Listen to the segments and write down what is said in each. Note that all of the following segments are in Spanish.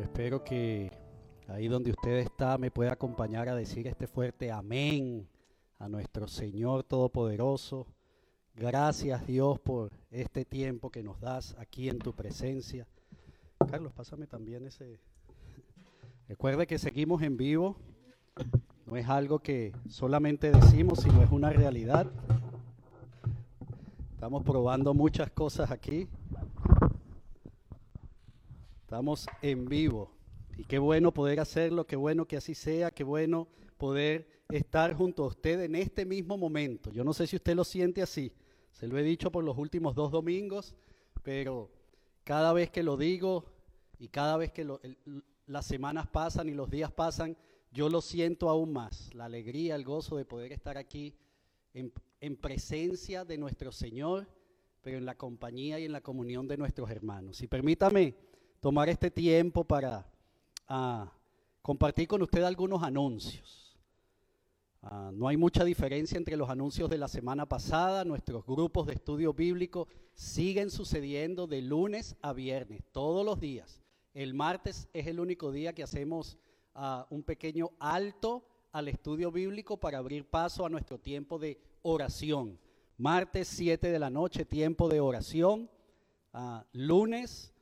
Espero que ahí donde usted está me pueda acompañar a decir este fuerte amén a nuestro Señor Todopoderoso. Gracias Dios por este tiempo que nos das aquí en tu presencia. Carlos, pásame también ese. Recuerde que seguimos en vivo. No es algo que solamente decimos, sino es una realidad. Estamos probando muchas cosas aquí. Estamos en vivo. Y qué bueno poder hacerlo, qué bueno que así sea, qué bueno poder estar junto a usted en este mismo momento. Yo no sé si usted lo siente así. Se lo he dicho por los últimos dos domingos, pero cada vez que lo digo y cada vez que las semanas pasan y los días pasan, yo lo siento aún más. La alegría, el gozo de poder estar aquí en, en presencia de nuestro Señor, pero en la compañía y en la comunión de nuestros hermanos. Y permítame tomar este tiempo para uh, compartir con usted algunos anuncios. Uh, no hay mucha diferencia entre los anuncios de la semana pasada. Nuestros grupos de estudio bíblico siguen sucediendo de lunes a viernes, todos los días. El martes es el único día que hacemos uh, un pequeño alto al estudio bíblico para abrir paso a nuestro tiempo de oración. Martes 7 de la noche, tiempo de oración. lunes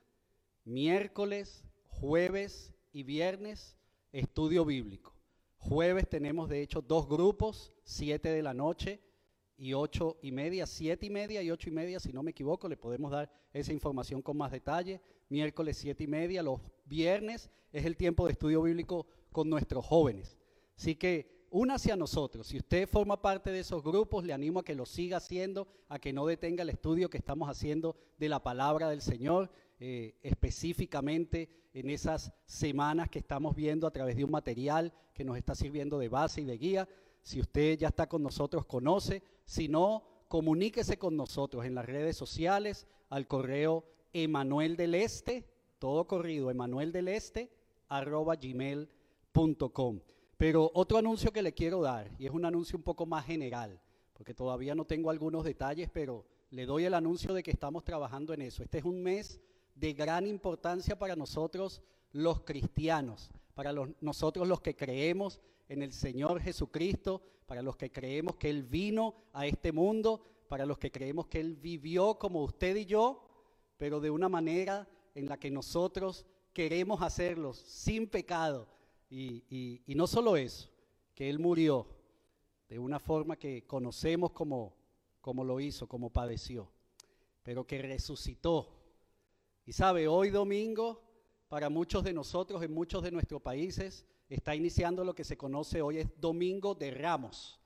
miércoles, jueves y viernes, estudio bíblico. Jueves tenemos de hecho dos grupos, siete de la noche y ocho y media, siete y media y ocho y media, si no me equivoco, le podemos dar esa información con más detalle. Miércoles siete y media, los viernes es el tiempo de estudio bíblico con nuestros jóvenes. Así que únase a nosotros. Si usted forma parte de esos grupos, le animo a que lo siga haciendo, a que no detenga el estudio que estamos haciendo de la palabra del Señor eh, específicamente en esas semanas que estamos viendo a través de un material que nos está sirviendo de base y de guía. Si usted ya está con nosotros, conoce. Si no, comuníquese con nosotros en las redes sociales, al correo Emanuel del Este, todo corrido, Emanuel del Este, arroba gmail.com. Pero otro anuncio que le quiero dar, y es un anuncio un poco más general, porque todavía no tengo algunos detalles, pero le doy el anuncio de que estamos trabajando en eso. Este es un mes de gran importancia para nosotros los cristianos, para nosotros los que creemos en el Señor Jesucristo, para los que creemos que Él vino a este mundo, para los que creemos que Él vivió como usted y yo, pero de una manera en la que nosotros queremos hacerlo sin pecado. Y, y, y no solo eso, que Él murió de una forma que conocemos como, como lo hizo, como padeció, pero que resucitó y sabe, hoy domingo, para muchos de nosotros, en muchos de nuestros países, está iniciando lo que se conoce hoy es Domingo de Ramos.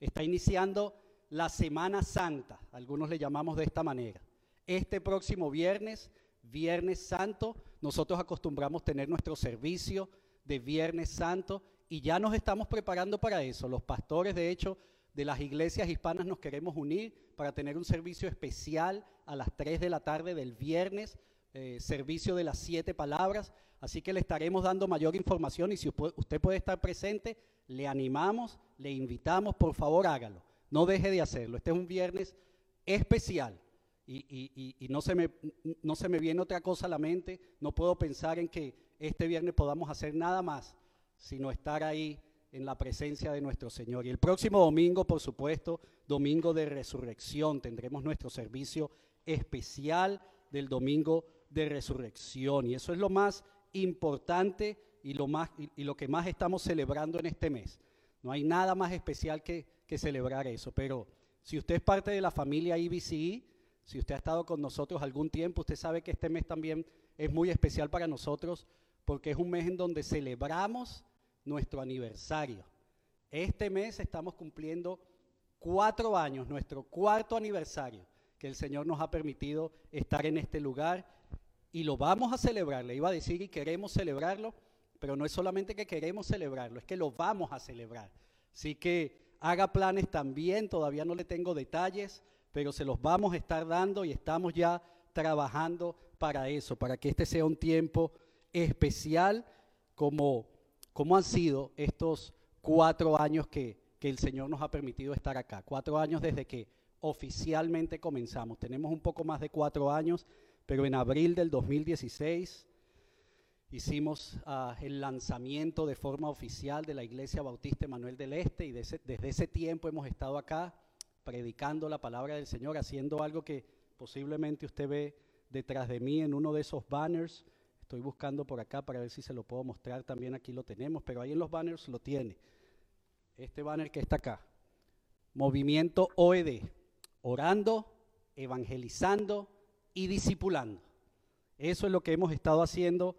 Está iniciando la Semana Santa, algunos le llamamos de esta manera. Este próximo viernes, Viernes Santo, nosotros acostumbramos tener nuestro servicio de Viernes Santo y ya nos estamos preparando para eso. Los pastores, de hecho, de las iglesias hispanas nos queremos unir para tener un servicio especial a las 3 de la tarde del viernes eh, servicio de las siete palabras, así que le estaremos dando mayor información y si usted puede estar presente, le animamos, le invitamos, por favor hágalo, no deje de hacerlo. Este es un viernes especial y, y, y, no, se me, no se me viene otra cosa a la mente, no puedo pensar en que este viernes podamos hacer nada más, sino estar ahí en la presencia de nuestro Señor. Y el próximo domingo, por supuesto, domingo de resurrección, tendremos nuestro servicio especial del domingo de resurrección. Y eso es lo más importante y lo, más, y, lo que más estamos celebrando en este mes. No hay nada más especial que, celebrar eso. Pero si usted es parte de la familia IBCI, si usted ha estado con nosotros algún tiempo, usted sabe que este mes también es muy especial para nosotros porque es un mes en donde celebramos nuestro aniversario. Este mes estamos cumpliendo cuatro años, nuestro cuarto aniversario, que el Señor nos ha permitido estar en este lugar y lo vamos a celebrar. Le iba a decir y queremos celebrarlo, pero no es solamente que queremos celebrarlo, es que lo vamos a celebrar. Así que haga planes también, todavía no le tengo detalles, pero se los vamos a estar dando y estamos ya trabajando para eso, para que este sea un tiempo especial como, como han sido estos cuatro años que, que el Señor nos ha permitido estar acá. Cuatro años desde que oficialmente comenzamos. Tenemos un poco más de cuatro años pero en abril del 2016 hicimos ah, el lanzamiento de forma oficial de la Iglesia Bautista Manuel del Este y desde ese tiempo hemos estado acá predicando la palabra del Señor, haciendo algo que posiblemente usted ve detrás de mí en uno de esos banners. Estoy buscando por acá para ver si se lo puedo mostrar, también aquí lo tenemos, pero ahí en los banners lo tiene. Este banner que está acá. Movimiento OED, orando, evangelizando y discipulando. Eso es lo que hemos estado haciendo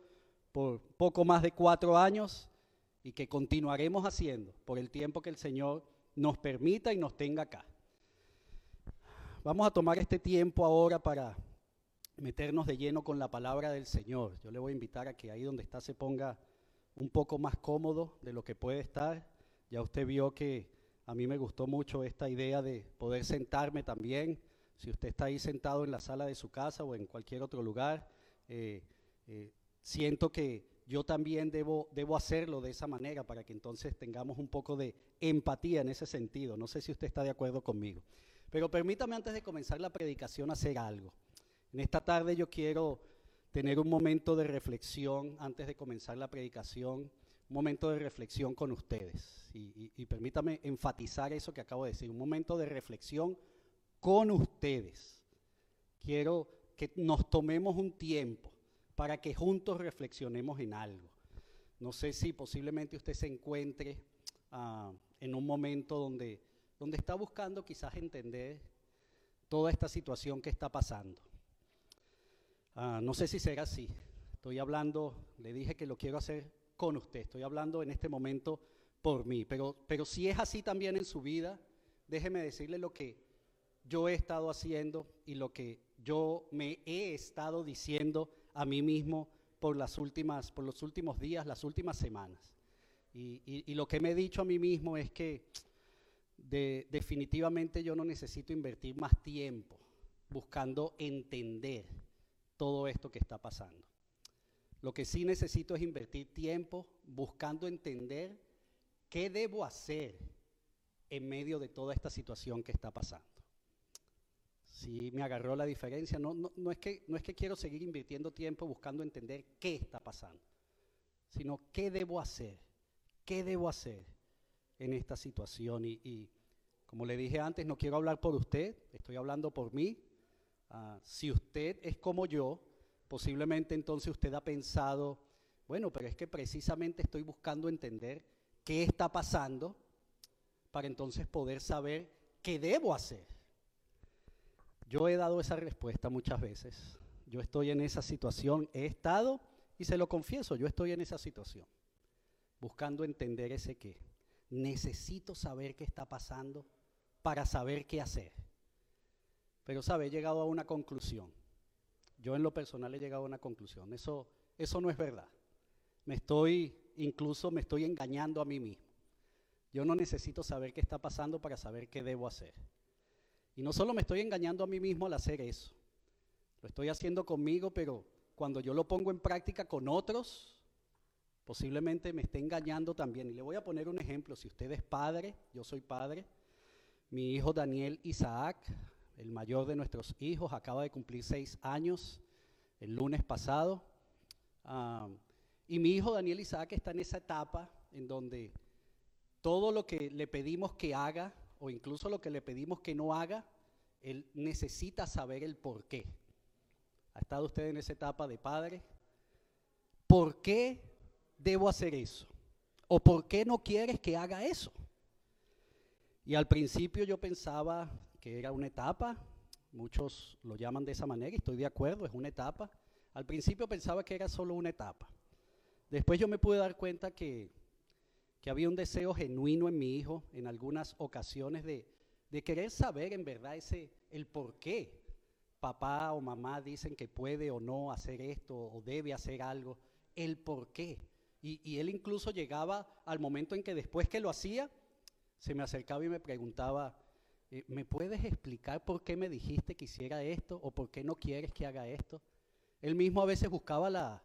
por poco más de cuatro años y que continuaremos haciendo por el tiempo que el Señor nos permita y nos tenga acá. Vamos a tomar este tiempo ahora para meternos de lleno con la palabra del Señor. Yo le voy a invitar a que ahí donde está se ponga un poco más cómodo de lo que puede estar. Ya usted vio que a mí me gustó mucho esta idea de poder sentarme también. Si usted está ahí sentado en la sala de su casa o en cualquier otro lugar, eh, eh, siento que yo también debo, debo hacerlo de esa manera para que entonces tengamos un poco de empatía en ese sentido. No sé si usted está de acuerdo conmigo. Pero permítame antes de comenzar la predicación hacer algo. En esta tarde yo quiero tener un momento de reflexión antes de comenzar la predicación, un momento de reflexión con ustedes. Y, y permítame enfatizar eso que acabo de decir, un momento de reflexión con ustedes. Quiero que nos tomemos un tiempo para que juntos reflexionemos en algo. No sé si posiblemente usted se encuentre ah, en un momento donde, donde está buscando quizás entender toda esta situación que está pasando. Ah, no sé si será así. Estoy hablando, le dije que lo quiero hacer con usted. Estoy hablando en este momento por mí. Pero, pero si es así también en su vida, déjeme decirle lo que yo he estado haciendo y lo que yo me he estado diciendo a mí mismo por, las últimas, por los últimos días, las últimas semanas. Y, lo que me he dicho a mí mismo es que definitivamente yo no necesito invertir más tiempo buscando entender todo esto que está pasando. Lo que sí necesito es invertir tiempo buscando entender qué debo hacer en medio de toda esta situación que está pasando sí me agarró la diferencia. No, no, es que, no es que quiero seguir invirtiendo tiempo buscando entender qué está pasando, sino qué debo hacer, qué debo hacer en esta situación. Y, como le dije antes, no quiero hablar por usted, estoy hablando por mí. Ah, si usted es como yo, posiblemente entonces usted ha pensado, bueno, pero es que precisamente estoy buscando entender qué está pasando para entonces poder saber qué debo hacer. Yo he dado esa respuesta muchas veces. Yo estoy en esa situación, he estado y se lo confieso, yo estoy en esa situación, buscando entender ese qué. Necesito saber qué está pasando para saber qué hacer. Pero, ¿sabe? He llegado a una conclusión. Yo en lo personal he llegado a una conclusión. Eso, eso no es verdad. Me estoy, incluso me estoy engañando a mí mismo. Yo no necesito saber qué está pasando para saber qué debo hacer. Y no solo me estoy engañando a mí mismo al hacer eso, lo estoy haciendo conmigo, pero cuando yo lo pongo en práctica con otros, posiblemente me esté engañando también. Y le voy a poner un ejemplo, si usted es padre, yo soy padre, mi hijo Daniel Isaac, el mayor de nuestros hijos, acaba de cumplir seis años el lunes pasado. Ah, y mi hijo Daniel Isaac está en esa etapa en donde todo lo que le pedimos que haga, o incluso lo que le pedimos que no haga, él necesita saber el por qué. ¿Ha estado usted en esa etapa de padre? ¿Por qué debo hacer eso? ¿O por qué no quieres que haga eso? Y al principio yo pensaba que era una etapa, muchos lo llaman de esa manera y estoy de acuerdo, es una etapa. Al principio pensaba que era solo una etapa. Después yo me pude dar cuenta que que había un deseo genuino en mi hijo en algunas ocasiones de, querer saber en verdad ese, el por qué papá o mamá dicen que puede o no hacer esto o debe hacer algo, el por qué. Y, él incluso llegaba al momento en que después que lo hacía, se me acercaba y me preguntaba, eh, ¿me puedes explicar por qué me dijiste que hiciera esto o por qué no quieres que haga esto? Él mismo a veces buscaba la,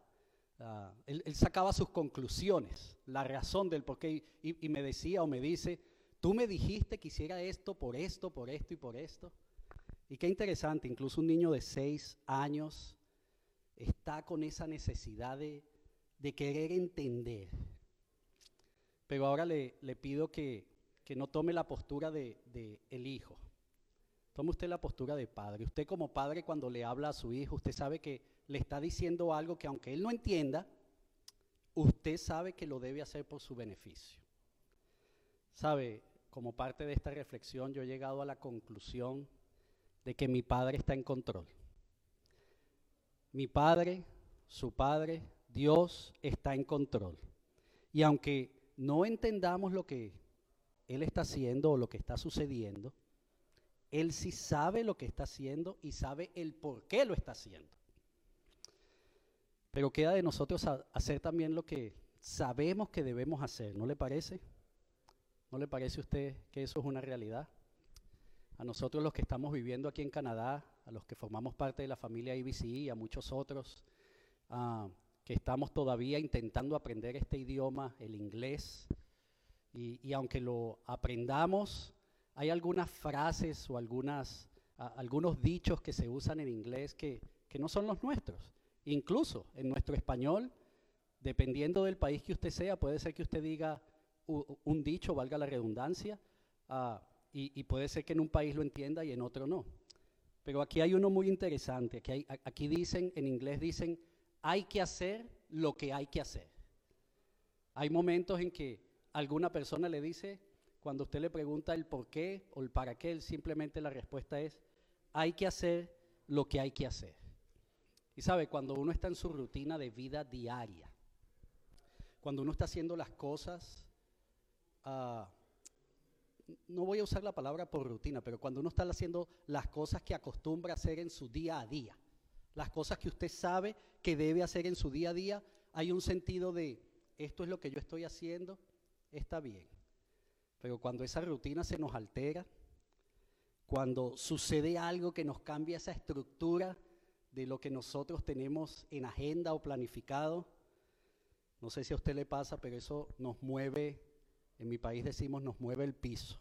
Ah, él, sacaba sus conclusiones, la razón del por qué, y, me decía o me dice, tú me dijiste que hiciera esto por esto, por esto y por esto. Y qué interesante, incluso un niño de seis años está con esa necesidad de, de querer entender. Pero ahora le, le pido que, que, no tome la postura de, de el hijo. Tome usted la postura de padre. Usted como padre cuando le habla a su hijo, usted sabe que le está diciendo algo que aunque él no entienda, usted sabe que lo debe hacer por su beneficio. Sabe, como parte de esta reflexión yo he llegado a la conclusión de que mi padre está en control. Mi padre, su padre, Dios está en control. Y aunque no entendamos lo que Él está haciendo o lo que está sucediendo, Él sí sabe lo que está haciendo y sabe el por qué lo está haciendo. Pero queda de nosotros hacer también lo que sabemos que debemos hacer, ¿no le parece? ¿No le parece a usted que eso es una realidad? A nosotros los que estamos viviendo aquí en Canadá, a los que formamos parte de la familia IBC y a muchos otros uh, que estamos todavía intentando aprender este idioma, el inglés, y, y aunque lo aprendamos, hay algunas frases o algunas, uh, algunos dichos que se usan en inglés que, que no son los nuestros. Incluso en nuestro español, dependiendo del país que usted sea, puede ser que usted diga un dicho, valga la redundancia, uh, y, puede ser que en un país lo entienda y en otro no. Pero aquí hay uno muy interesante. Aquí, aquí dicen, en inglés dicen, hay que hacer lo que hay que hacer. Hay momentos en que alguna persona le dice, cuando usted le pregunta el por qué o el para qué, simplemente la respuesta es, hay que hacer lo que hay que hacer. Y sabe, cuando uno está en su rutina de vida diaria, cuando uno está haciendo las cosas, uh, no voy a usar la palabra por rutina, pero cuando uno está haciendo las cosas que acostumbra hacer en su día a día, las cosas que usted sabe que debe hacer en su día a día, hay un sentido de, esto es lo que yo estoy haciendo, está bien. Pero cuando esa rutina se nos altera, cuando sucede algo que nos cambia esa estructura, de lo que nosotros tenemos en agenda o planificado. No sé si a usted le pasa, pero eso nos mueve, en mi país decimos, nos mueve el piso,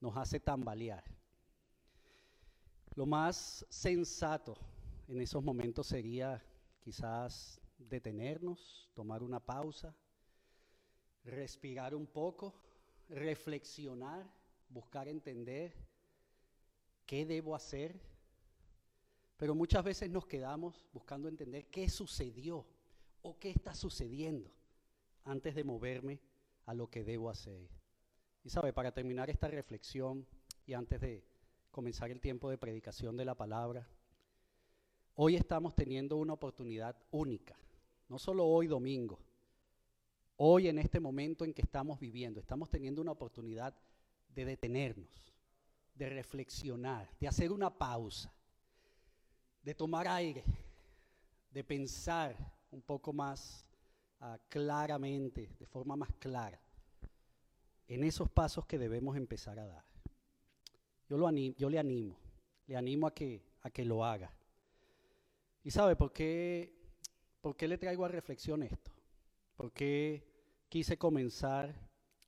nos hace tambalear. Lo más sensato en esos momentos sería quizás detenernos, tomar una pausa, respirar un poco, reflexionar, buscar entender qué debo hacer pero muchas veces nos quedamos buscando entender qué sucedió o qué está sucediendo antes de moverme a lo que debo hacer. Y sabe, para terminar esta reflexión y antes de comenzar el tiempo de predicación de la palabra, hoy estamos teniendo una oportunidad única, no solo hoy domingo, hoy en este momento en que estamos viviendo, estamos teniendo una oportunidad de detenernos, de reflexionar, de hacer una pausa de tomar aire, de pensar un poco más uh, claramente, de forma más clara, en esos pasos que debemos empezar a dar. Yo, lo animo, yo le animo, le animo a que, a que lo haga. ¿Y sabe por qué, por qué le traigo a reflexión esto? ¿Por qué quise comenzar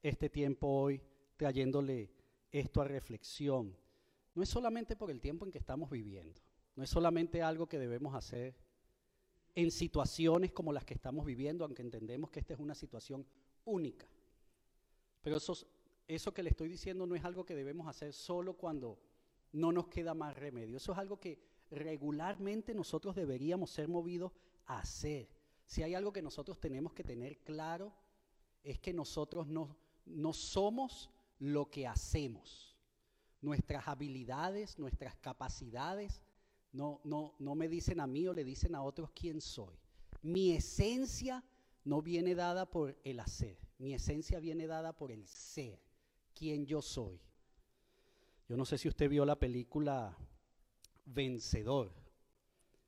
este tiempo hoy trayéndole esto a reflexión? No es solamente por el tiempo en que estamos viviendo. No es solamente algo que debemos hacer en situaciones como las que estamos viviendo, aunque entendemos que esta es una situación única. Pero eso, eso que le estoy diciendo no es algo que debemos hacer solo cuando no nos queda más remedio. Eso es algo que regularmente nosotros deberíamos ser movidos a hacer. Si hay algo que nosotros tenemos que tener claro, es que nosotros no, no somos lo que hacemos. Nuestras habilidades, nuestras capacidades, no, no, no me dicen a mí o le dicen a otros quién soy. Mi esencia no viene dada por el hacer, mi esencia viene dada por el ser, quién yo soy. Yo no sé si usted vio la película Vencedor.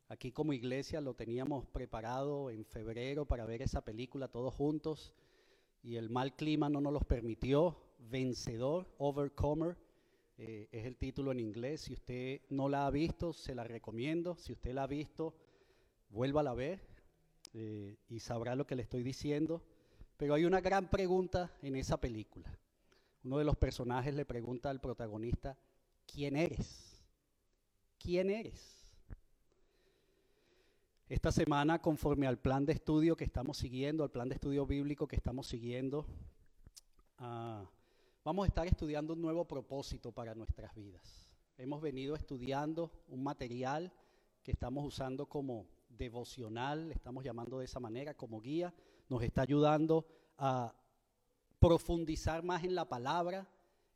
Aquí como iglesia lo teníamos preparado en febrero para ver esa película todos juntos y el mal clima no nos los permitió. Vencedor, Overcomer eh, es el título en inglés. Si usted no la ha visto, se la recomiendo. Si usted la ha visto, vuélvala a ver eh, y sabrá lo que le estoy diciendo. Pero hay una gran pregunta en esa película. Uno de los personajes le pregunta al protagonista, ¿quién eres? ¿Quién eres? Esta semana, conforme al plan de estudio que estamos siguiendo, al plan de estudio bíblico que estamos siguiendo, ah, vamos a estar estudiando un nuevo propósito para nuestras vidas. Hemos venido estudiando un material que estamos usando como devocional, estamos llamando de esa manera, como guía, nos está ayudando a profundizar más en la palabra,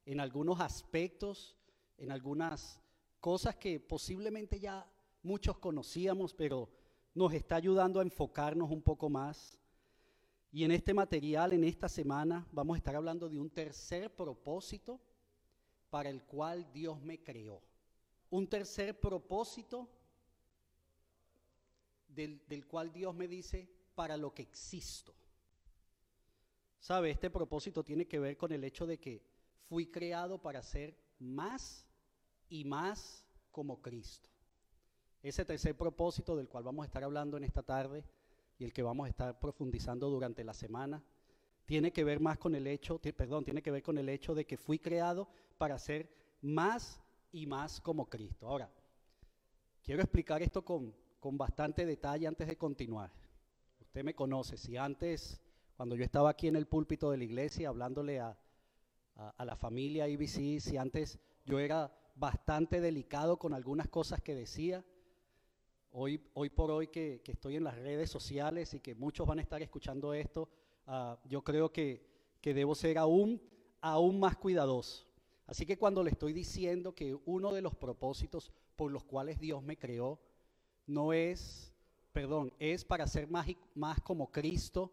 en algunos aspectos, en algunas cosas que posiblemente ya muchos conocíamos, pero nos está ayudando a enfocarnos un poco más. Y en este material, en esta semana, vamos a estar hablando de un tercer propósito para el cual Dios me creó. Un tercer propósito del, del cual Dios me dice, para lo que existo. ¿Sabe? Este propósito tiene que ver con el hecho de que fui creado para ser más y más como Cristo. Ese tercer propósito del cual vamos a estar hablando en esta tarde y el que vamos a estar profundizando durante la semana, tiene que ver más con el hecho, perdón, tiene que ver con el hecho de que fui creado para ser más y más como Cristo. Ahora, quiero explicar esto con, con bastante detalle antes de continuar. Usted me conoce, si antes, cuando yo estaba aquí en el púlpito de la iglesia hablándole a, a, la familia IBC, si antes yo era bastante delicado con algunas cosas que decía, hoy, hoy por hoy que, estoy en las redes sociales y que muchos van a estar escuchando esto, ah, yo creo que, que debo ser aún, aún más cuidadoso. Así que cuando le estoy diciendo que uno de los propósitos por los cuales Dios me creó no es, perdón, es para ser más, más como Cristo,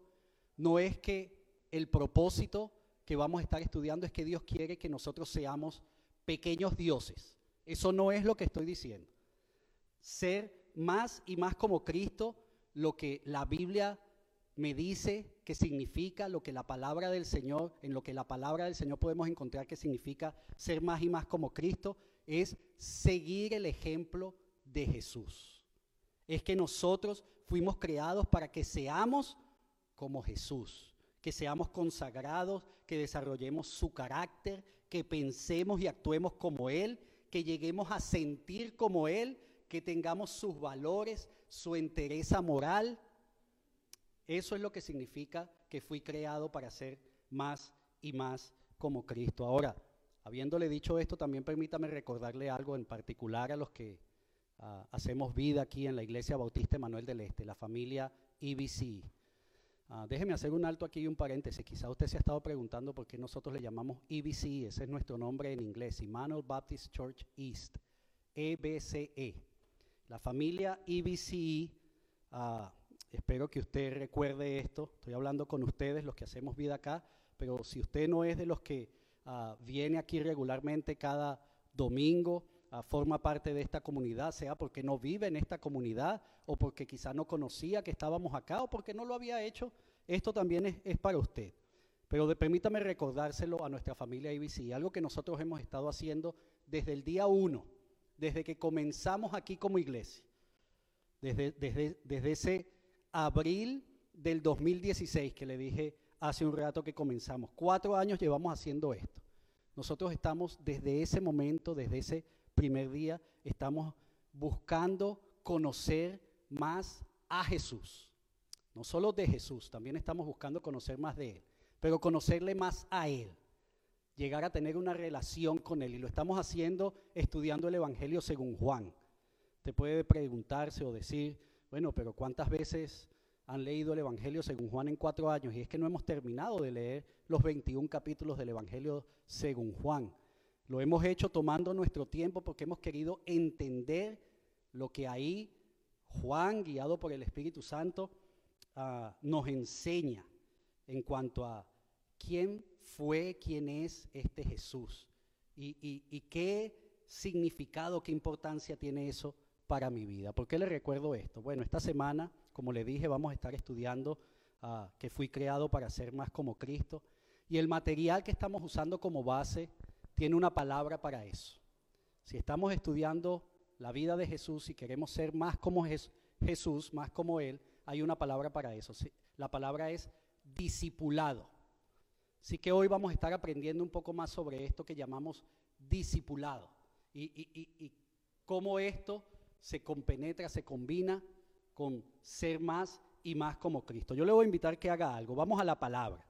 no es que el propósito que vamos a estar estudiando es que Dios quiere que nosotros seamos pequeños dioses. Eso no es lo que estoy diciendo. Ser más y más como Cristo, lo que la Biblia me dice que significa, lo que la palabra del Señor, en lo que la palabra del Señor podemos encontrar que significa ser más y más como Cristo, es seguir el ejemplo de Jesús. Es que nosotros fuimos creados para que seamos como Jesús que seamos consagrados, que desarrollemos su carácter, que pensemos y actuemos como Él, que lleguemos a sentir como Él, que tengamos sus valores, su entereza moral. Eso es lo que significa que fui creado para ser más y más como Cristo. Ahora, habiéndole dicho esto, también permítame recordarle algo en particular a los que ah, hacemos vida aquí en la Iglesia Bautista Manuel del Este, la familia IBC. Ah, déjeme hacer un alto aquí y un paréntesis. Quizá usted se ha estado preguntando por qué nosotros le llamamos EBC, ese es nuestro nombre en inglés, Emmanuel Baptist Church East, EBCE. E. La familia EBCE, ah, espero que usted recuerde esto, estoy hablando con ustedes, los que hacemos vida acá, pero si usted no es de los que ah, viene aquí regularmente cada domingo, forma parte de esta comunidad, sea porque no vive en esta comunidad o porque quizá no conocía que estábamos acá o porque no lo había hecho, esto también es, para usted. Pero permítame recordárselo a nuestra familia IBC, algo que nosotros hemos estado haciendo desde el día uno, desde que comenzamos aquí como iglesia, desde, ese abril del 2016 que le dije hace un rato que comenzamos. Cuatro años llevamos haciendo esto. Nosotros estamos desde ese momento, desde ese primer día, estamos buscando conocer más a Jesús. No solo de Jesús, también estamos buscando conocer más de Él, pero conocerle más a Él, llegar a tener una relación con Él. Y lo estamos haciendo estudiando el Evangelio según Juan. Te puede preguntarse o decir, bueno, pero ¿cuántas veces han leído el Evangelio según Juan en cuatro años? Y es que no hemos terminado de leer los 21 capítulos del Evangelio según Juan. Lo hemos hecho tomando nuestro tiempo porque hemos querido entender lo que ahí Juan, guiado por el Espíritu Santo, ah, nos enseña en cuanto a quién fue, quién es este Jesús y, qué significado, qué importancia tiene eso para mi vida. ¿Por qué le recuerdo esto? Bueno, esta semana, como le dije, vamos a estar estudiando ah, que fui creado para ser más como Cristo y el material que estamos usando como base tiene una palabra para eso. Si estamos estudiando la vida de Jesús y queremos ser más como Jesús, más como Él, hay una palabra para eso. La palabra es discipulado. Así que hoy vamos a estar aprendiendo un poco más sobre esto que llamamos discipulado y, cómo esto se compenetra, se combina con ser más y más como Cristo. Yo le voy a invitar que haga algo. Vamos a la palabra.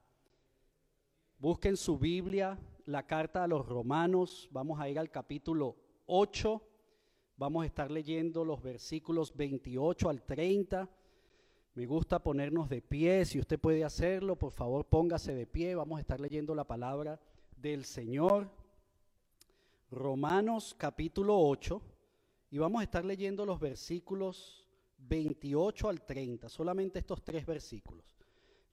Busquen su Biblia, la carta a los romanos. Vamos a ir al capítulo 8. Vamos a estar leyendo los versículos 28 al 30. Me gusta ponernos de pie. Si usted puede hacerlo, por favor póngase de pie. Vamos a estar leyendo la palabra del Señor. Romanos capítulo 8. Y vamos a estar leyendo los versículos 28 al 30. Solamente estos tres versículos.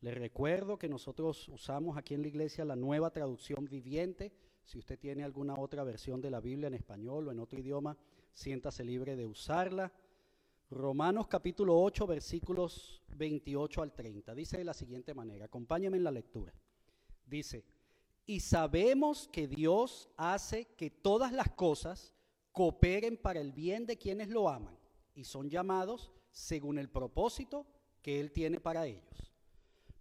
Les recuerdo que nosotros usamos aquí en la iglesia la nueva traducción viviente. Si usted tiene alguna otra versión de la Biblia en español o en otro idioma, siéntase libre de usarla. Romanos capítulo 8, versículos 28 al 30. Dice de la siguiente manera, acompáñame en la lectura. Dice, y sabemos que Dios hace que todas las cosas cooperen para el bien de quienes lo aman y son llamados según el propósito que Él tiene para ellos.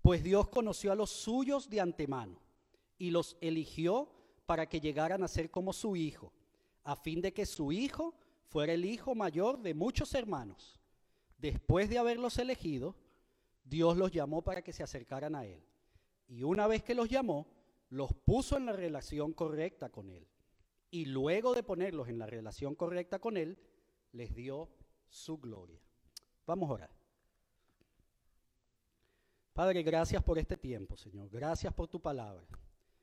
Pues Dios conoció a los suyos de antemano y los eligió para que llegaran a ser como su hijo, a fin de que su hijo fuera el hijo mayor de muchos hermanos. Después de haberlos elegido, Dios los llamó para que se acercaran a Él. Y una vez que los llamó, los puso en la relación correcta con Él. Y luego de ponerlos en la relación correcta con Él, les dio su gloria. Vamos a orar. Padre, gracias por este tiempo, Señor. Gracias por tu palabra.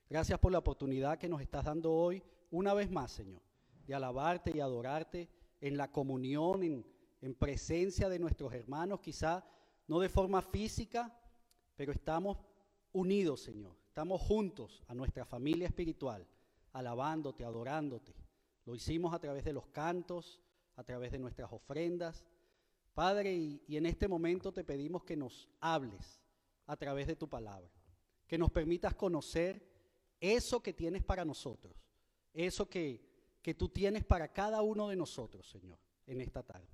Gracias por la oportunidad que nos estás dando hoy, una vez más, Señor, de alabarte y adorarte en la comunión, en, en presencia de nuestros hermanos, quizá no de forma física, pero estamos unidos, Señor. Estamos juntos a nuestra familia espiritual, alabándote, adorándote. Lo hicimos a través de los cantos, a través de nuestras ofrendas. Padre, y en este momento te pedimos que nos hables a través de tu palabra. Que nos permitas conocer eso que tienes para nosotros, eso que, que tú tienes para cada uno de nosotros, Señor, en esta tarde.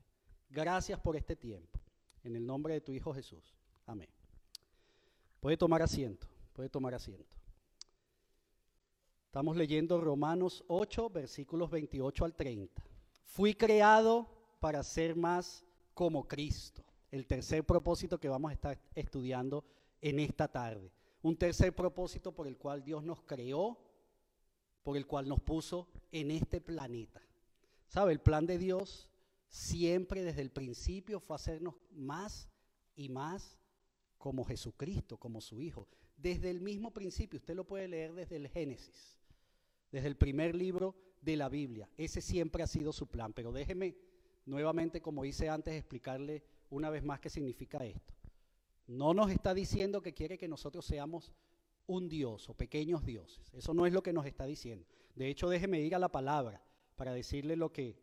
Gracias por este tiempo. En el nombre de tu Hijo Jesús. Amén. Puede tomar asiento, puede tomar asiento. Estamos leyendo Romanos 8, versículos 28 al 30. Fui creado para ser más como Cristo. El tercer propósito que vamos a estar estudiando en esta tarde. Un tercer propósito por el cual Dios nos creó, por el cual nos puso en este planeta. ¿Sabe? El plan de Dios siempre desde el principio fue hacernos más y más como Jesucristo, como su Hijo. Desde el mismo principio, usted lo puede leer desde el Génesis, desde el primer libro de la Biblia. Ese siempre ha sido su plan. Pero déjeme nuevamente, como hice antes, explicarle una vez más qué significa esto. No nos está diciendo que quiere que nosotros seamos un Dios o pequeños dioses. Eso no es lo que nos está diciendo. De hecho, déjeme ir a la palabra para decirle lo que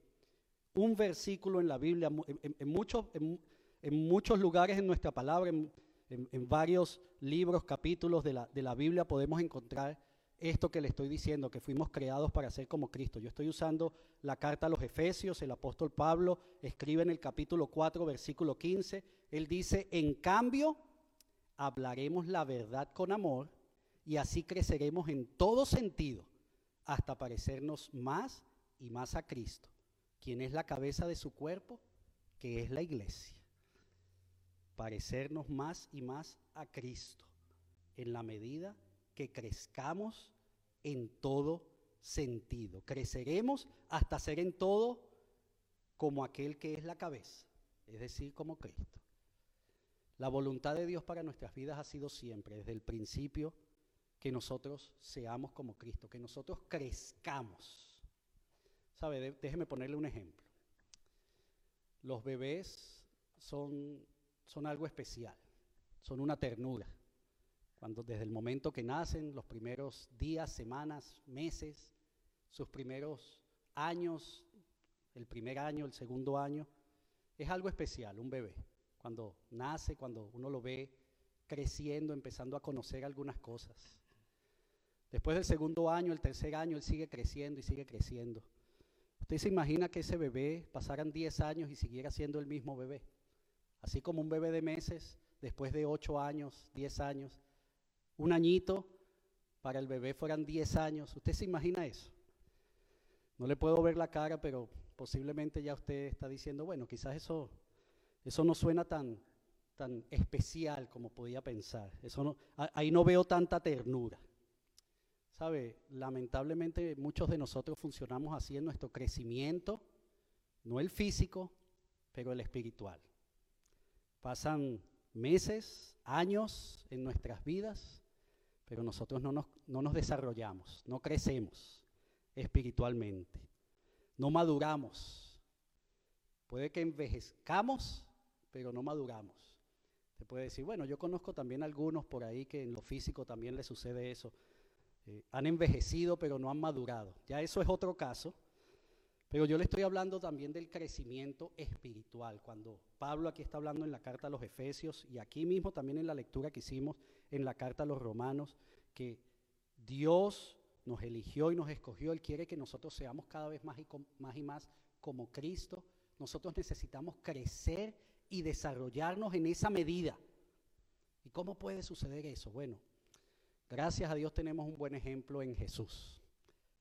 un versículo en la Biblia, en, muchos, en, muchos lugares en nuestra palabra, en, varios libros, capítulos de la, de la Biblia podemos encontrar esto que le estoy diciendo, que fuimos creados para ser como Cristo. Yo estoy usando la carta a los Efesios, el apóstol Pablo escribe en el capítulo 4, versículo 15, él dice, en cambio, hablaremos la verdad con amor y así creceremos en todo sentido hasta parecernos más y más a Cristo, quien es la cabeza de su cuerpo, que es la iglesia. Parecernos más y más a Cristo en la medida que crezcamos en todo sentido. Creceremos hasta ser en todo como aquel que es la cabeza, es decir, como Cristo. La voluntad de Dios para nuestras vidas ha sido siempre, desde el principio, que nosotros seamos como Cristo, que nosotros crezcamos. ¿Sabe? Déjeme ponerle un ejemplo. Los bebés son, son algo especial, son una ternura cuando desde el momento que nacen, los primeros días, semanas, meses, sus primeros años, el primer año, el segundo año, es algo especial, un bebé. Cuando nace, cuando uno lo ve creciendo, empezando a conocer algunas cosas. Después del segundo año, el tercer año, él sigue creciendo y sigue creciendo. ¿Usted se imagina que ese bebé pasaran 10 años y siguiera siendo el mismo bebé? Así como un bebé de meses, después de 8 años, 10 años, un añito, para el bebé fueran 10 años. ¿Usted se imagina eso? No le puedo ver la cara, pero posiblemente ya usted está diciendo, bueno, quizás eso, Eso no suena tan, tan especial como podía pensar. Eso no, ahí no veo tanta ternura. ¿Sabe? Lamentablemente muchos de nosotros funcionamos así en nuestro crecimiento, no el físico, pero el espiritual. Pasan meses, años en nuestras vidas, pero nosotros no nos, no nos desarrollamos, no crecemos espiritualmente, no maduramos. Puede que envejezcamos, pero no maduramos. Se puede decir, bueno, yo conozco también algunos por ahí que en lo físico también les sucede eso. Eh, han envejecido, pero no han madurado. Ya eso es otro caso. Pero yo le estoy hablando también del crecimiento espiritual. Cuando Pablo aquí está hablando en la carta a los Efesios y aquí mismo también en la lectura que hicimos en la carta a los Romanos, que Dios nos eligió y nos escogió, Él quiere que nosotros seamos cada vez más y, más, y más como Cristo. Nosotros necesitamos crecer y desarrollarnos en esa medida. ¿Y cómo puede suceder eso? Bueno, gracias a Dios tenemos un buen ejemplo en Jesús.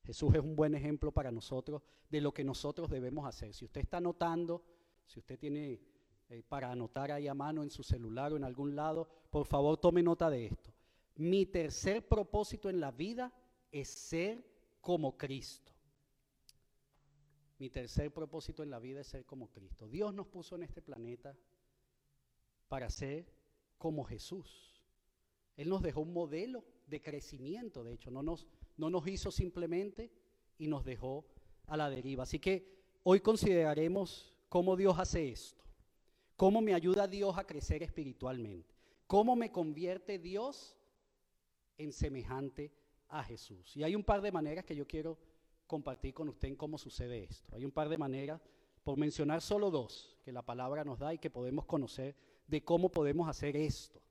Jesús es un buen ejemplo para nosotros de lo que nosotros debemos hacer. Si usted está anotando, si usted tiene eh, para anotar ahí a mano en su celular o en algún lado, por favor tome nota de esto. Mi tercer propósito en la vida es ser como Cristo. Mi tercer propósito en la vida es ser como Cristo. Dios nos puso en este planeta para ser como Jesús. Él nos dejó un modelo de crecimiento, de hecho, no nos no nos hizo simplemente y nos dejó a la deriva. Así que hoy consideraremos cómo Dios hace esto, cómo me ayuda Dios a crecer espiritualmente, cómo me convierte Dios en semejante a Jesús. Y hay un par de maneras que yo quiero compartir con usted en cómo sucede esto. Hay un par de maneras, por mencionar solo dos, que la palabra nos da y que podemos conocer de cómo podemos hacer esto,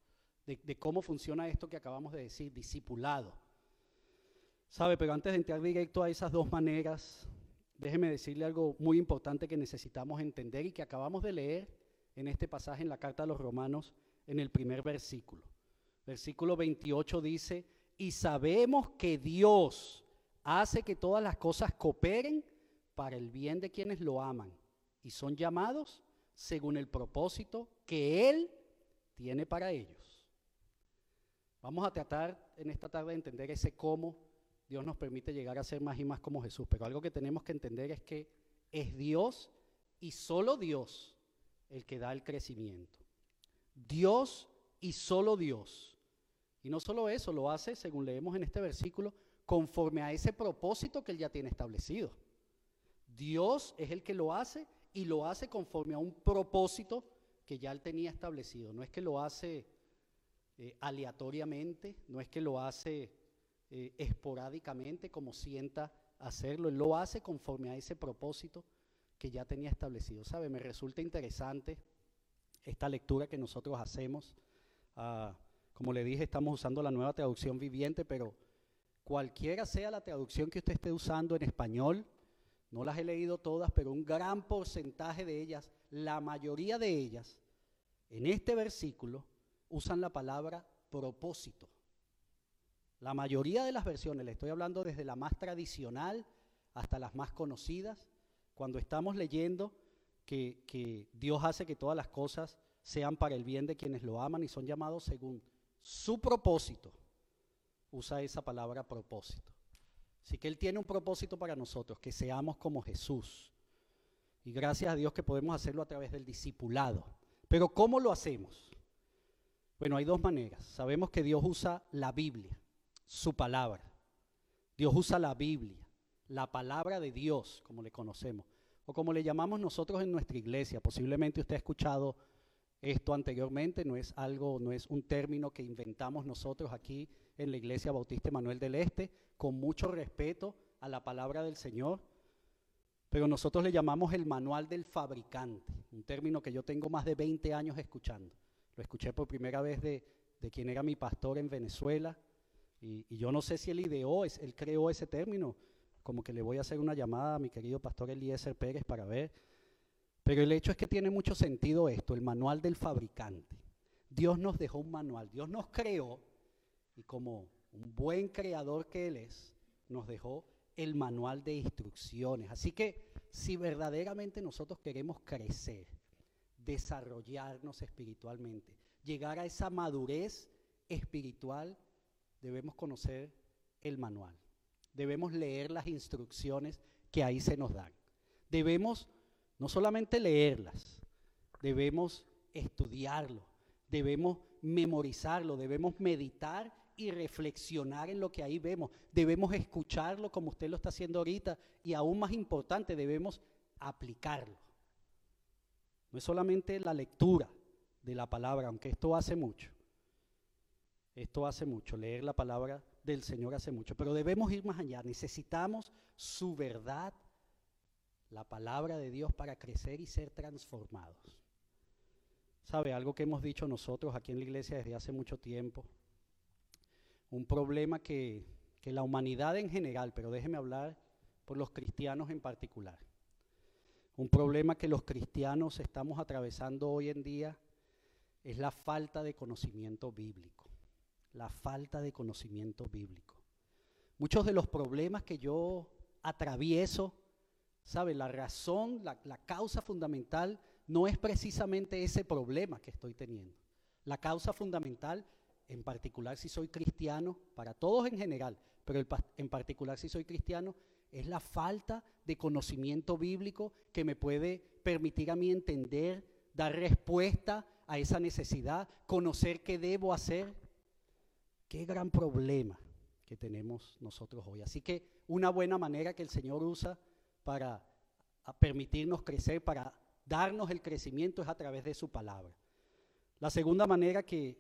de, cómo funciona esto que acabamos de decir, discipulado ¿Sabe? Pero antes de entrar directo a esas dos maneras, déjeme decirle algo muy importante que necesitamos entender y que acabamos de leer en este pasaje en la carta a los romanos en el primer versículo. Versículo 28 dice, y sabemos que Dios hace que todas las cosas cooperen para el bien de quienes lo aman y son llamados según el propósito que Él tiene para ellos. Vamos a tratar en esta tarde de entender ese cómo Dios nos permite llegar a ser más y más como Jesús. Pero algo que tenemos que entender es que es Dios y solo Dios el que da el crecimiento. Dios y solo Dios. Y no solo eso, lo hace, según leemos en este versículo, conforme a ese propósito que Él ya tiene establecido. Dios es el que lo hace y lo hace conforme a un propósito que ya Él tenía establecido. No es que lo hace eh, aleatoriamente, no es que lo hace eh, esporádicamente como sienta hacerlo. Él lo hace conforme a ese propósito que ya tenía establecido. ¿Sabe? Me resulta interesante esta lectura que nosotros hacemos. Ah, como le dije, estamos usando la nueva traducción viviente, pero cualquiera sea la traducción que usted esté usando en español, no las he leído todas, pero un gran porcentaje de ellas, la mayoría de ellas, en este versículo usan la palabra propósito. La mayoría de las versiones, le estoy hablando desde la más tradicional hasta las más conocidas, cuando estamos leyendo que, Dios hace que todas las cosas sean para el bien de quienes lo aman y son llamados según su propósito, usa esa palabra propósito. Así que Él tiene un propósito para nosotros, que seamos como Jesús. Y gracias a Dios que podemos hacerlo a través del discipulado. Pero ¿cómo lo hacemos? Bueno, hay dos maneras. Sabemos que Dios usa la Biblia su palabra. Dios usa la Biblia, la palabra de Dios, como le conocemos, o como le llamamos nosotros en nuestra iglesia. Posiblemente usted ha escuchado esto anteriormente, no es algo, no es un término que inventamos nosotros aquí en la Iglesia Bautista Manuel del Este, con mucho respeto a la palabra del Señor, pero nosotros le llamamos el manual del fabricante, un término que yo tengo más de 20 años escuchando. Lo escuché por primera vez de, de quien era mi pastor en Venezuela, y, yo no sé si él ideó, él creó ese término, como que le voy a hacer una llamada a mi querido pastor Eliezer Pérez para ver. Pero el hecho es que tiene mucho sentido esto, el manual del fabricante. Dios nos dejó un manual, Dios nos creó y como un buen creador que Él es, nos dejó el manual de instrucciones. Así que si verdaderamente nosotros queremos crecer, desarrollarnos espiritualmente, llegar a esa madurez espiritual, debemos conocer el manual, debemos leer las instrucciones que ahí se nos dan. Debemos no solamente leerlas, debemos estudiarlo, debemos memorizarlo, debemos meditar y reflexionar en lo que ahí vemos. Debemos escucharlo como usted lo está haciendo ahorita y aún más importante, debemos aplicarlo. No es solamente la lectura de la palabra, aunque esto hace mucho. Esto hace mucho, leer la palabra del Señor hace mucho, pero debemos ir más allá. Necesitamos su verdad, la palabra de Dios para crecer y ser transformados. ¿Sabe? Algo que hemos dicho nosotros aquí en la iglesia desde hace mucho tiempo. Un problema que, que la humanidad en general, pero déjeme hablar por los cristianos en particular. Un problema que los cristianos estamos atravesando hoy en día es la falta de conocimiento bíblico. La falta de conocimiento bíblico. Muchos de los problemas que yo atravieso, ¿sabe? La razón, la, causa fundamental no es precisamente ese problema que estoy teniendo. La causa fundamental, en particular si soy cristiano, para todos en general, pero en particular si soy cristiano, es la falta de conocimiento bíblico que me puede permitir a mí entender, dar respuesta a esa necesidad, conocer qué debo hacer. Qué gran problema que tenemos nosotros hoy. Así que una buena manera que el Señor usa para permitirnos crecer, para darnos el crecimiento es a través de su palabra. La segunda manera que,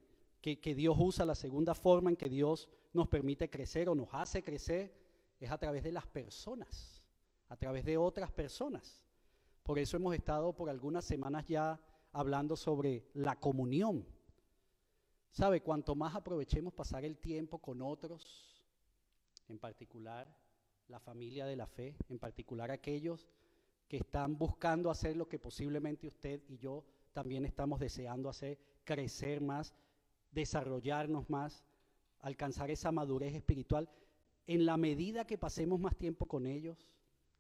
Dios usa, la segunda forma en que Dios nos permite crecer o nos hace crecer es a través de las personas, a través de otras personas. Por eso hemos estado por algunas semanas ya hablando sobre la comunión. ¿Sabe? Cuanto más aprovechemos pasar el tiempo con otros, en particular la familia de la fe, en particular aquellos que están buscando hacer lo que posiblemente usted y yo también estamos deseando hacer, crecer más, desarrollarnos más, alcanzar esa madurez espiritual. En la medida que pasemos más tiempo con ellos,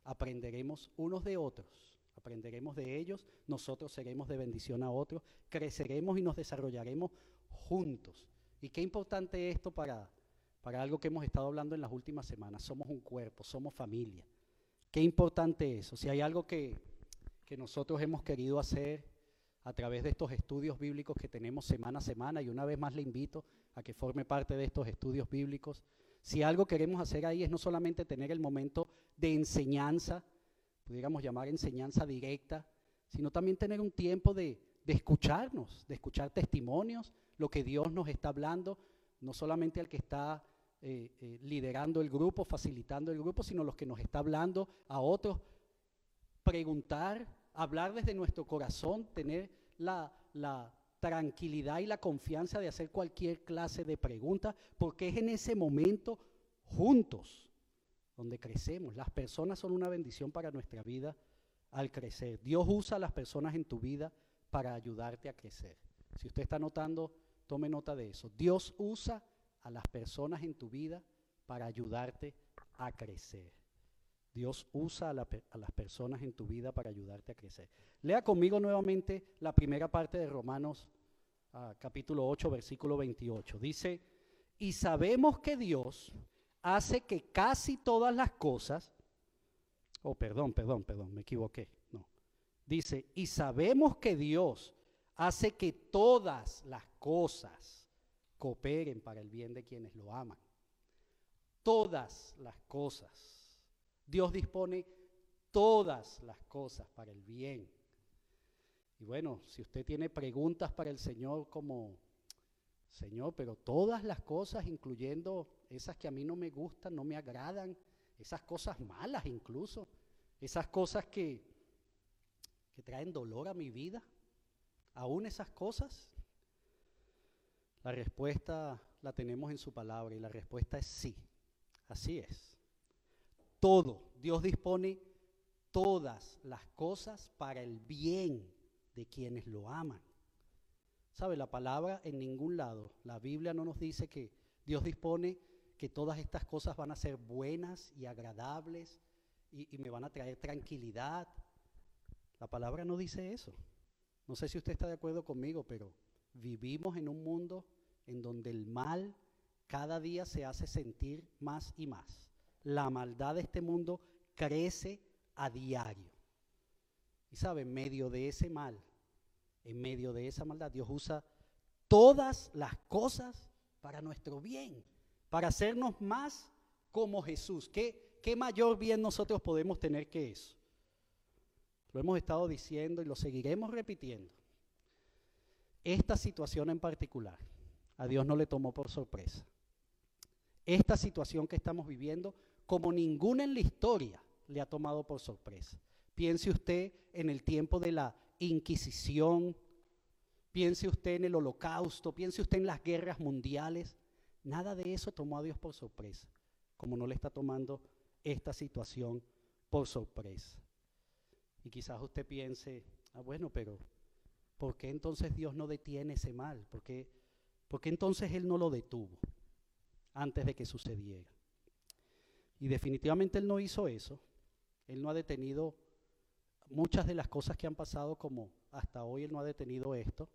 aprenderemos unos de otros, aprenderemos de ellos, nosotros seremos de bendición a otros, creceremos y nos desarrollaremos juntos. Y qué importante esto para, para algo que hemos estado hablando en las últimas semanas. Somos un cuerpo, somos familia. Qué importante eso. Si hay algo que, nosotros hemos querido hacer a través de estos estudios bíblicos que tenemos semana a semana, y una vez más le invito a que forme parte de estos estudios bíblicos, si algo queremos hacer ahí es no solamente tener el momento de enseñanza, pudiéramos llamar enseñanza directa, sino también tener un tiempo de, escucharnos, de escuchar testimonios, lo que Dios nos está hablando, no solamente al que está eh, eh, liderando el grupo, facilitando el grupo, sino los que nos está hablando a otros. Preguntar, hablar desde nuestro corazón, tener la, la tranquilidad y la confianza de hacer cualquier clase de pregunta, porque es en ese momento juntos donde crecemos. Las personas son una bendición para nuestra vida al crecer. Dios usa a las personas en tu vida para ayudarte a crecer. Si usted está notando, tome nota de eso. Dios usa a las personas en tu vida para ayudarte a crecer. Dios usa a, las personas en tu vida para ayudarte a crecer. Lea conmigo nuevamente la primera parte de Romanos ah, capítulo 8, versículo 28. Dice, y sabemos que Dios hace que casi todas las cosas, oh perdón, perdón, perdón, me equivoqué, no. Dice, y sabemos que Dios hace que todas las cosas cooperen para el bien de quienes lo aman. Todas las cosas. Dios dispone todas las cosas para el bien. Y bueno, si usted tiene preguntas para el Señor como, Señor, pero todas las cosas, incluyendo esas que a mí no me gustan, no me agradan, esas cosas malas incluso, esas cosas que, que traen dolor a mi vida, aún esas cosas, la respuesta la tenemos en su palabra y la respuesta es sí. Así es. Todo. Dios dispone todas las cosas para el bien de quienes lo aman. ¿Sabe? La palabra en ningún lado, la Biblia no nos dice que Dios dispone que todas estas cosas van a ser buenas y agradables y, me van a traer tranquilidad. La palabra no dice eso. No sé si usted está de acuerdo conmigo, pero vivimos en un mundo en donde el mal cada día se hace sentir más y más. La maldad de este mundo crece a diario. Y sabe, en medio de ese mal, en medio de esa maldad, Dios usa todas las cosas para nuestro bien, para hacernos más como Jesús. ¿Qué, qué mayor bien nosotros podemos tener que eso? Lo hemos estado diciendo y lo seguiremos repitiendo. Esta situación en particular, a Dios no le tomó por sorpresa. Esta situación que estamos viviendo, como ninguna en la historia, le ha tomado por sorpresa. Piense usted en el tiempo de la Inquisición, piense usted en el holocausto, piense usted en las guerras mundiales. Nada de eso tomó a Dios por sorpresa, como no le está tomando esta situación por sorpresa. Y quizás usted piense, ah, bueno, pero ¿por qué entonces Dios no detiene ese mal? ¿Por qué, ¿Por qué entonces Él no lo detuvo antes de que sucediera? Y definitivamente Él no hizo eso. Él no ha detenido muchas de las cosas que han pasado como hasta hoy Él no ha detenido esto.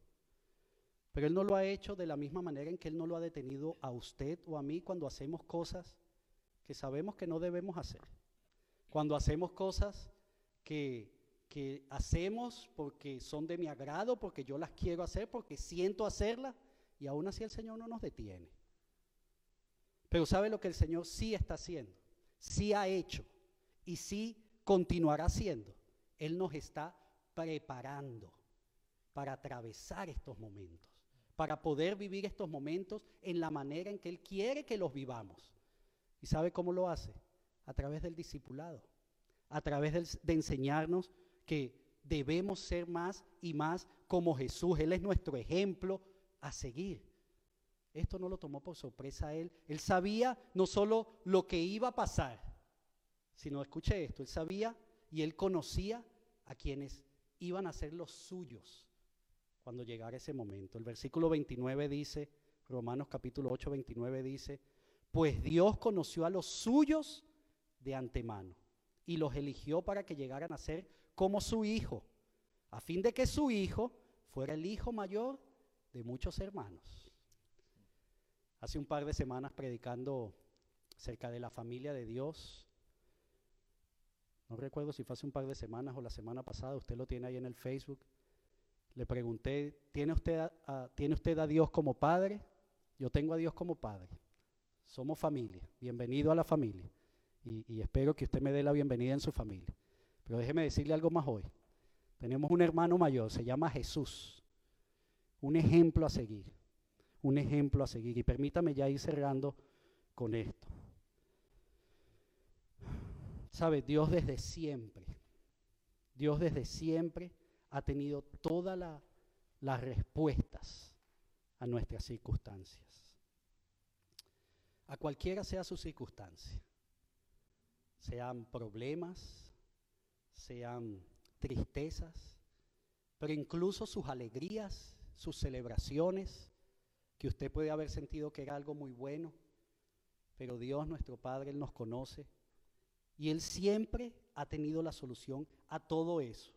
Pero Él no lo ha hecho de la misma manera en que Él no lo ha detenido a usted o a mí cuando hacemos cosas que sabemos que no debemos hacer. Cuando hacemos cosas que, que hacemos porque son de mi agrado, porque yo las quiero hacer, porque siento hacerlas, y aún así el Señor no nos detiene. Pero ¿sabe lo que el Señor sí está haciendo? Sí ha hecho y sí continuará haciendo. Él nos está preparando para atravesar estos momentos, para poder vivir estos momentos en la manera en que Él quiere que los vivamos. ¿Y sabe cómo lo hace? A través del discipulado, a través de enseñarnos que debemos ser más y más como Jesús. Él es nuestro ejemplo a seguir. Esto no lo tomó por sorpresa a él. Él sabía no solo lo que iba a pasar, sino, escuche esto, él sabía y él conocía a quienes iban a ser los suyos cuando llegara ese momento. El versículo 29 dice, Romanos capítulo 8, 29 dice, pues Dios conoció a los suyos de antemano y los eligió para que llegaran a ser como su hijo, a fin de que su hijo fuera el hijo mayor de muchos hermanos. Hace un par de semanas predicando cerca de la familia de Dios, no recuerdo si fue hace un par de semanas o la semana pasada, usted lo tiene ahí en el Facebook. Le pregunté, ¿tiene usted a, ¿tiene usted a Dios como padre? Yo tengo a Dios como padre. Somos familia. Bienvenido a la familia. Y espero que usted me dé la bienvenida en su familia. Pero déjeme decirle algo más hoy. Tenemos un hermano mayor, se llama Jesús. Un ejemplo a seguir. Un ejemplo a seguir. Y permítame ya ir cerrando con esto. Sabe, Dios desde siempre, Dios desde siempre ha tenido todas las respuestas a nuestras circunstancias. A cualquiera sea su circunstancia, sean problemas, sean tristezas, pero incluso sus alegrías, sus celebraciones, que usted puede haber sentido que era algo muy bueno, pero Dios nuestro Padre, Él nos conoce y Él siempre ha tenido la solución a todo eso.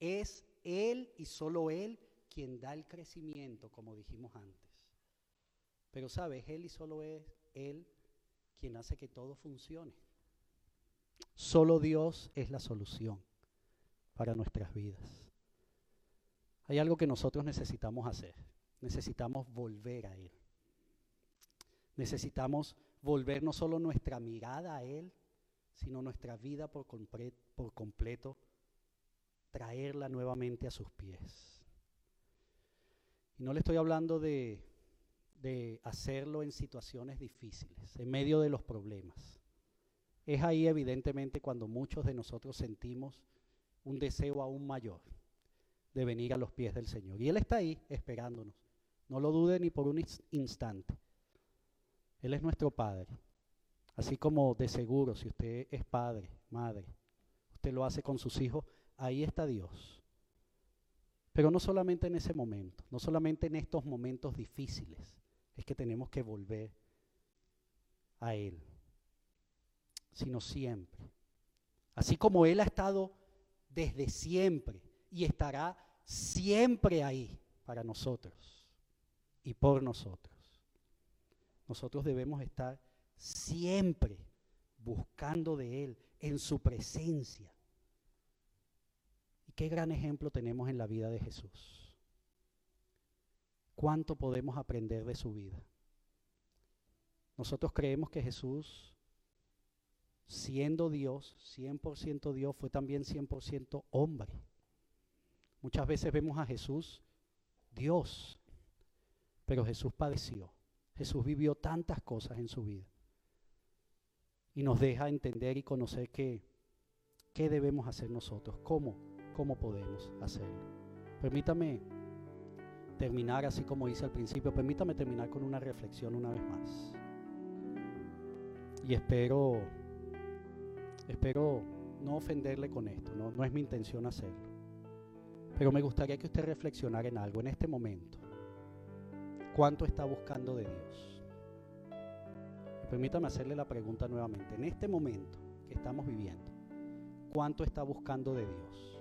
Es Él y solo Él quien da el crecimiento, como dijimos antes. Pero sabes, Él y solo es Él quien hace que todo funcione. Solo Dios es la solución para nuestras vidas. Hay algo que nosotros necesitamos hacer. Necesitamos volver a Él. Necesitamos volver no solo nuestra mirada a Él, sino nuestra vida por, completo, traerla nuevamente a sus pies. Y no le estoy hablando de, de hacerlo en situaciones difíciles, en medio de los problemas. Es ahí evidentemente cuando muchos de nosotros sentimos un deseo aún mayor de venir a los pies del Señor. Y Él está ahí esperándonos. No lo dude ni por un instante. Él es nuestro Padre. Así como de seguro, si usted es padre, madre, usted lo hace con sus hijos, ahí está Dios. Pero no solamente en ese momento, no solamente en estos momentos difíciles, es que tenemos que volver a Él, sino siempre. Así como Él ha estado desde siempre y estará siempre ahí para nosotros y por nosotros. Nosotros debemos estar siempre buscando de Él, en su presencia. Y qué gran ejemplo tenemos en la vida de Jesús. ¿Cuánto podemos aprender de su vida? Nosotros creemos que Jesús, siendo Dios, 100% Dios, fue también 100% hombre. Muchas veces vemos a Jesús Dios, pero Jesús padeció. Jesús vivió tantas cosas en su vida. Y nos deja entender y conocer que, qué debemos hacer nosotros, cómo, cómo podemos hacerlo. Permítame terminar así como hice al principio, permítame terminar con una reflexión una vez más. Y espero, espero no ofenderle con esto, no, no es mi intención hacerlo. Pero me gustaría que usted reflexionara en algo en este momento. ¿Cuánto está buscando de Dios? permítame hacerle la pregunta nuevamente. En este momento que estamos viviendo, ¿cuánto está buscando de Dios?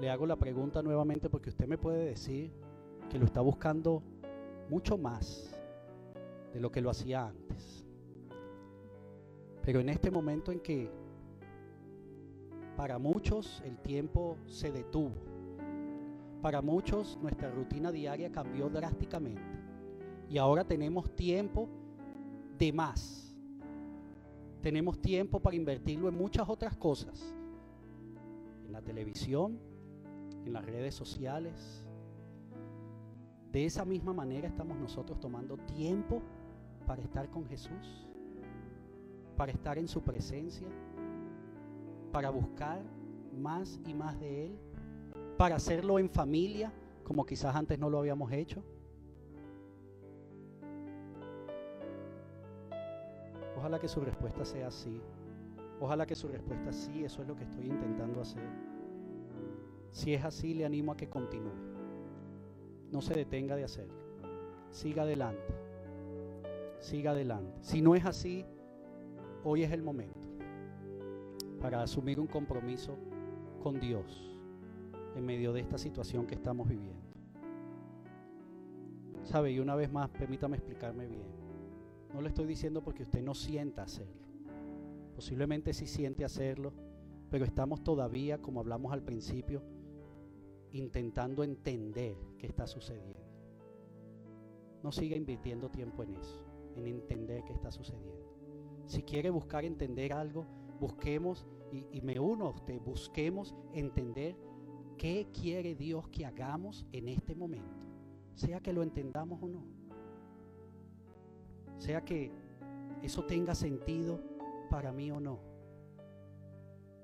Le hago la pregunta nuevamente porque usted me puede decir que lo está buscando mucho más de lo que lo hacía antes. Pero en este momento en que para muchos el tiempo se detuvo, para muchos nuestra rutina diaria cambió drásticamente y ahora tenemos tiempo de más. Tenemos tiempo para invertirlo en muchas otras cosas, en la televisión, en las redes sociales. De esa misma manera estamos nosotros tomando tiempo para estar con Jesús, para estar en su presencia, para buscar más y más de Él para hacerlo en familia, como quizás antes no lo habíamos hecho. Ojalá que su respuesta sea así. Ojalá que su respuesta sí, eso es lo que estoy intentando hacer. Si es así, le animo a que continúe. No se detenga de hacerlo. Siga adelante. Siga adelante. Si no es así, hoy es el momento para asumir un compromiso con Dios en medio de esta situación que estamos viviendo. ¿Sabe? Y una vez más, permítame explicarme bien. No le estoy diciendo porque usted no sienta hacerlo. Posiblemente sí siente hacerlo, pero estamos todavía, como hablamos al principio, intentando entender qué está sucediendo. No siga invirtiendo tiempo en eso, en entender qué está sucediendo. Si quiere buscar entender algo, busquemos, y, y me uno a usted, busquemos entender ¿Qué quiere Dios que hagamos en este momento? Sea que lo entendamos o no. Sea que eso tenga sentido para mí o no.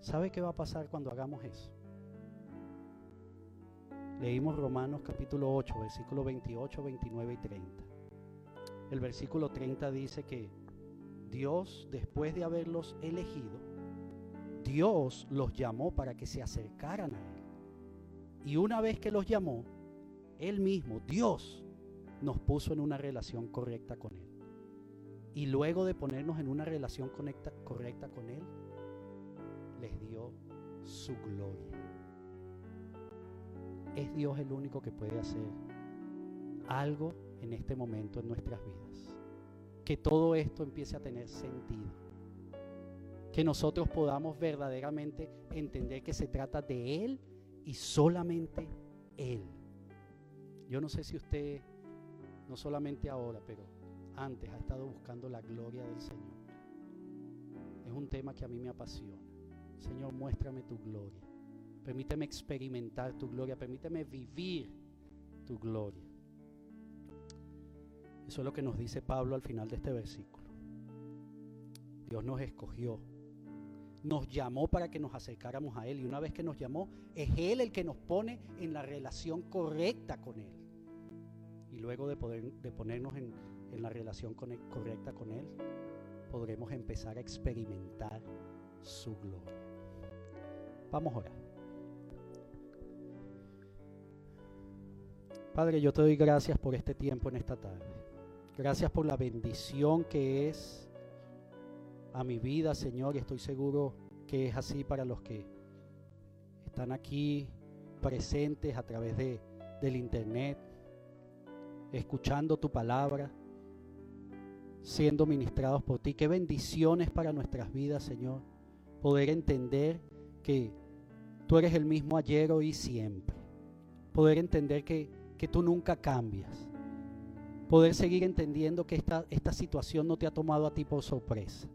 ¿Sabe qué va a pasar cuando hagamos eso? Leímos Romanos capítulo 8, versículos 28, 29 y 30. El versículo 30 dice que Dios, después de haberlos elegido, Dios los llamó para que se acercaran a Él. Y una vez que los llamó, Él mismo, Dios, nos puso en una relación correcta con Él. Y luego de ponernos en una relación correcta con Él, les dio su gloria. Es Dios el único que puede hacer algo en este momento en nuestras vidas. Que todo esto empiece a tener sentido. Que nosotros podamos verdaderamente entender que se trata de Él y solamente Él. Yo no sé si usted, no solamente ahora, pero antes ha estado buscando la gloria del Señor. Es un tema que a mí me apasiona. Señor, muéstrame tu gloria. Permíteme experimentar tu gloria. Permíteme vivir tu gloria. Eso es lo que nos dice Pablo al final de este versículo. Dios nos escogió nos llamó para que nos acercáramos a Él. Y una vez que nos llamó, es Él el que nos pone en la relación correcta con Él. Y luego de, poder, de ponernos en, en la relación correcta con Él, podremos empezar a experimentar su gloria. Vamos a orar. Padre, yo te doy gracias por este tiempo en esta tarde. Gracias por la bendición que es a mi vida, Señor, y estoy seguro que es así para los que están aquí presentes a través de, del internet, escuchando tu palabra, siendo ministrados por ti. Qué bendiciones para nuestras vidas, Señor, poder entender que tú eres el mismo ayer, hoy y siempre. Poder entender que, que tú nunca cambias. Poder seguir entendiendo que esta, esta situación no te ha tomado a ti por sorpresa.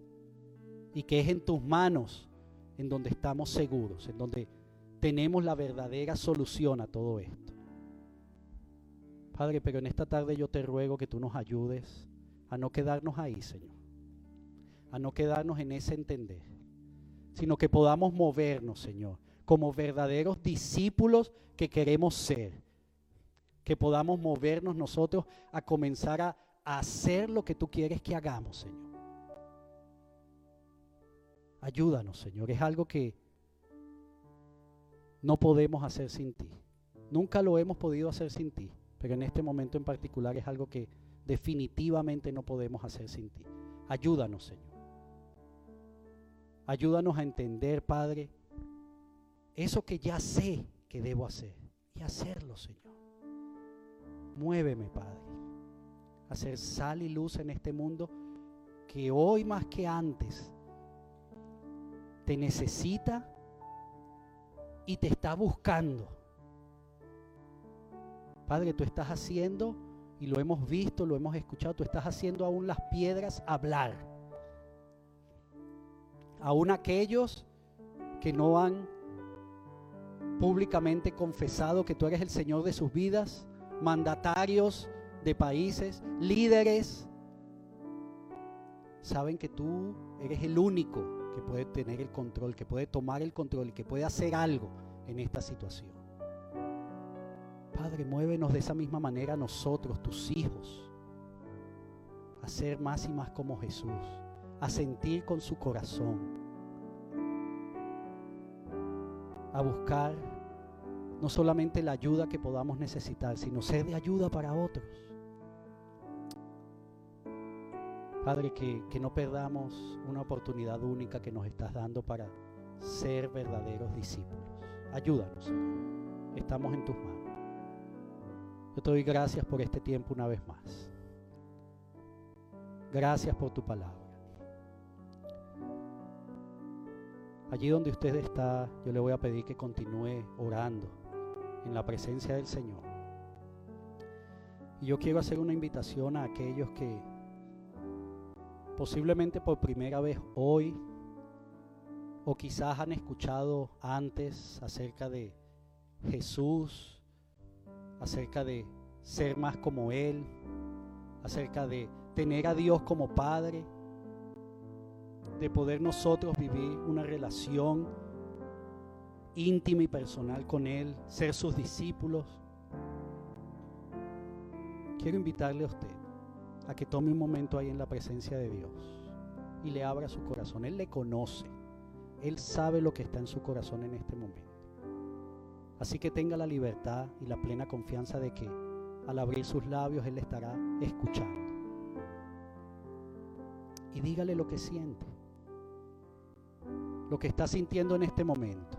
Y que es en tus manos en donde estamos seguros, en donde tenemos la verdadera solución a todo esto. Padre, pero en esta tarde yo te ruego que tú nos ayudes a no quedarnos ahí, Señor. A no quedarnos en ese entender, sino que podamos movernos, Señor, como verdaderos discípulos que queremos ser. Que podamos movernos nosotros a comenzar a, hacer lo que tú quieres que hagamos, Señor. Ayúdanos, Señor. Es algo que no podemos hacer sin ti. Nunca lo hemos podido hacer sin ti, pero en este momento en particular es algo que definitivamente no podemos hacer sin ti. Ayúdanos, Señor. Ayúdanos a entender, Padre, eso que ya sé que debo hacer y hacerlo, Señor. Muéveme, Padre, a hacer sal y luz en este mundo que hoy más que antes te necesita y te está buscando. Padre, tú estás haciendo, y lo hemos visto, lo hemos escuchado, tú estás haciendo aún las piedras hablar. Aún aquellos que no han públicamente confesado que tú eres el Señor de sus vidas, mandatarios de países, líderes, saben que tú eres el único que puede tener el control, que puede tomar el control y que puede hacer algo en esta situación. Padre, muévenos de esa misma manera nosotros, tus hijos, a ser más y más como Jesús, a sentir con su corazón, a buscar no solamente la ayuda que podamos necesitar, sino ser de ayuda para otros. Padre, que, no perdamos una oportunidad única que nos estás dando para ser verdaderos discípulos. Ayúdanos, Señor. Estamos en tus manos. Yo te doy gracias por este tiempo una vez más. Gracias por tu palabra. Allí donde usted está, yo le voy a pedir que continúe orando en la presencia del Señor. Y yo quiero hacer una invitación a aquellos que posiblemente por primera vez hoy, o quizás han escuchado antes acerca de Jesús, acerca de ser más como Él, acerca de tener a Dios como Padre, de poder nosotros vivir una relación íntima y personal con Él, ser sus discípulos. Quiero invitarle a usted a que tome un momento ahí en la presencia de Dios y le abra su corazón. Él le conoce. Él sabe lo que está en su corazón en este momento. Así que tenga la libertad y la plena confianza de que al abrir sus labios Él estará escuchando. Y dígale lo que siente, lo que está sintiendo en este momento.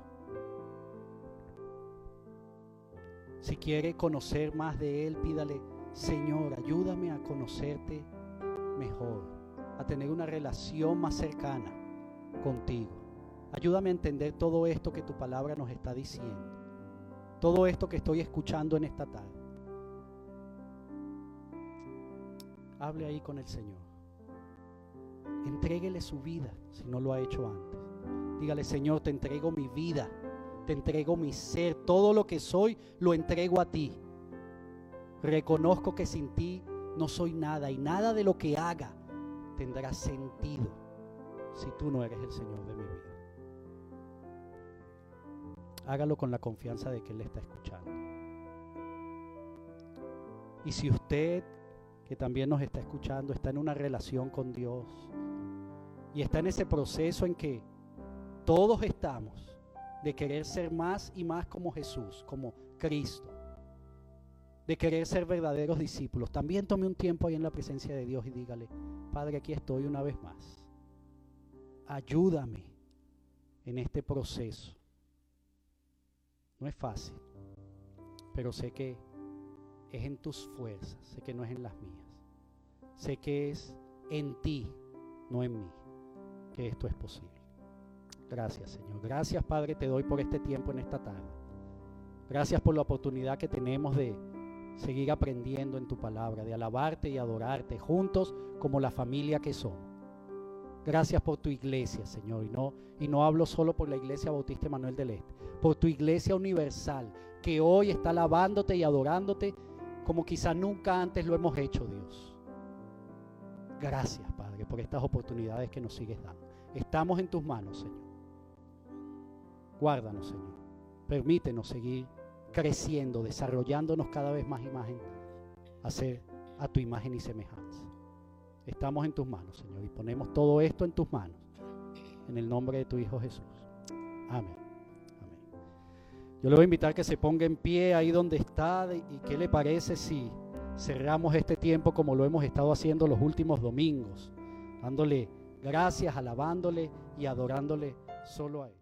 Si quiere conocer más de Él, pídale Señor, ayúdame a conocerte mejor, a tener una relación más cercana contigo. Ayúdame a entender todo esto que tu palabra nos está diciendo, todo esto que estoy escuchando en esta tarde. Hable ahí con el Señor. Entréguele su vida si no lo ha hecho antes. Dígale, Señor, te entrego mi vida, te entrego mi ser, todo lo que soy, lo entrego a ti. Reconozco que sin ti no soy nada y nada de lo que haga tendrá sentido si tú no eres el Señor de mi vida. Hágalo con la confianza de que Él le está escuchando. Y si usted, que también nos está escuchando, está en una relación con Dios y está en ese proceso en que todos estamos de querer ser más y más como Jesús, como Cristo, de querer ser verdaderos discípulos, también tome un tiempo ahí en la presencia de Dios y dígale, Padre, aquí estoy una vez más. Ayúdame en este proceso. No es fácil. pero sé que es en tus fuerzas, sé que no es en las mías. Sé que es en ti, no en mí, que esto es posible. Gracias, Señor. Gracias, Padre, te doy por este tiempo en esta tarde. Gracias por la oportunidad que tenemos de seguir aprendiendo en tu palabra, de alabarte y adorarte juntos como la familia que somos. Gracias por tu iglesia, Señor. Y no, y no hablo solo por la iglesia Bautista Manuel del Este, por tu iglesia universal, que hoy está alabándote y adorándote como quizá nunca antes lo hemos hecho, Dios. Gracias, Padre, por estas oportunidades que nos sigues dando. Estamos en tus manos, Señor. Guárdanos, Señor. Permítenos seguir creciendo, desarrollándonos cada vez más imagen, hacer a tu imagen y semejanza. Estamos en tus manos, Señor, y ponemos todo esto en tus manos. En el nombre de tu Hijo Jesús. Amén. Amén. Yo le voy a invitar que se ponga en pie ahí donde está y qué le parece si cerramos este tiempo como lo hemos estado haciendo los últimos domingos, dándole gracias, alabándole y adorándole solo a Él.